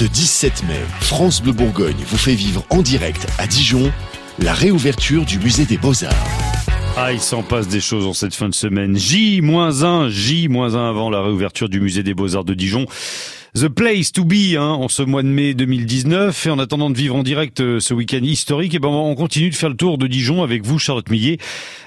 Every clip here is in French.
Ce 17 mai, France Bleu Bourgogne vous fait vivre en direct à Dijon la réouverture du musée des Beaux-Arts. Ah, il s'en passe des choses en cette fin de semaine. J-1, J-1 avant la réouverture du musée des Beaux-Arts de Dijon. The place to be hein, en ce mois de mai 2019. Et en attendant de vivre en direct euh, ce week-end historique, et eh ben on continue de faire le tour de Dijon avec vous, Charlotte Millet,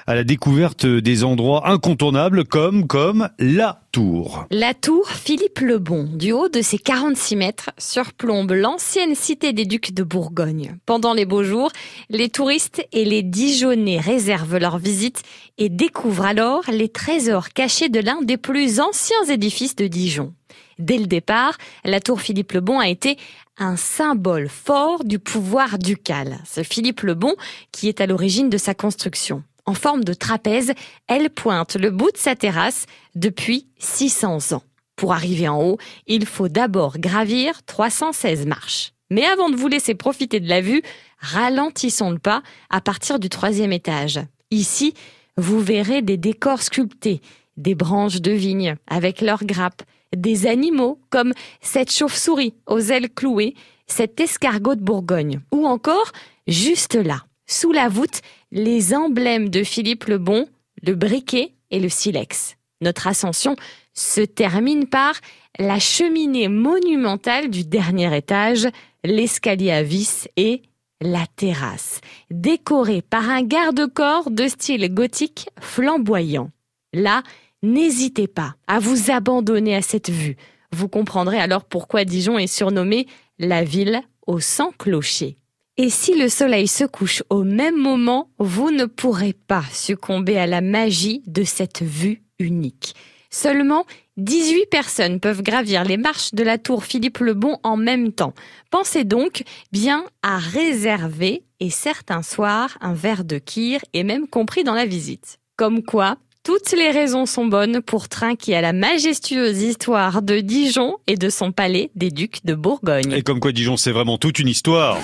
à la découverte des endroits incontournables comme comme la Tour. La Tour Philippe le Bon, du haut de ses 46 mètres, surplombe l'ancienne cité des ducs de Bourgogne. Pendant les beaux jours, les touristes et les Dijonnais réservent leur visite et découvrent alors les trésors cachés de l'un des plus anciens édifices de Dijon. Dès le départ, la tour Philippe le Bon a été un symbole fort du pouvoir ducal. C'est Philippe le Bon qui est à l'origine de sa construction. En forme de trapèze, elle pointe le bout de sa terrasse depuis 600 ans. Pour arriver en haut, il faut d'abord gravir 316 marches. Mais avant de vous laisser profiter de la vue, ralentissons le pas à partir du troisième étage. Ici, vous verrez des décors sculptés, des branches de vigne avec leurs grappes, des animaux comme cette chauve-souris aux ailes clouées, cet escargot de Bourgogne, ou encore, juste là, sous la voûte, les emblèmes de Philippe le Bon, le briquet et le silex. Notre ascension se termine par la cheminée monumentale du dernier étage, l'escalier à vis et la terrasse, décorée par un garde-corps de style gothique flamboyant. Là, N'hésitez pas à vous abandonner à cette vue. Vous comprendrez alors pourquoi Dijon est surnommée la ville aux 100 clochers. Et si le soleil se couche au même moment, vous ne pourrez pas succomber à la magie de cette vue unique. Seulement 18 personnes peuvent gravir les marches de la tour Philippe le Bon en même temps. Pensez donc bien à réserver et certains soirs un verre de kir est même compris dans la visite. Comme quoi, toutes les raisons sont bonnes pour trinquer à la majestueuse histoire de Dijon et de son palais des ducs de Bourgogne. Et comme quoi Dijon, c'est vraiment toute une histoire.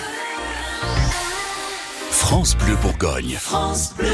France Bleu Bourgogne. France Bleu.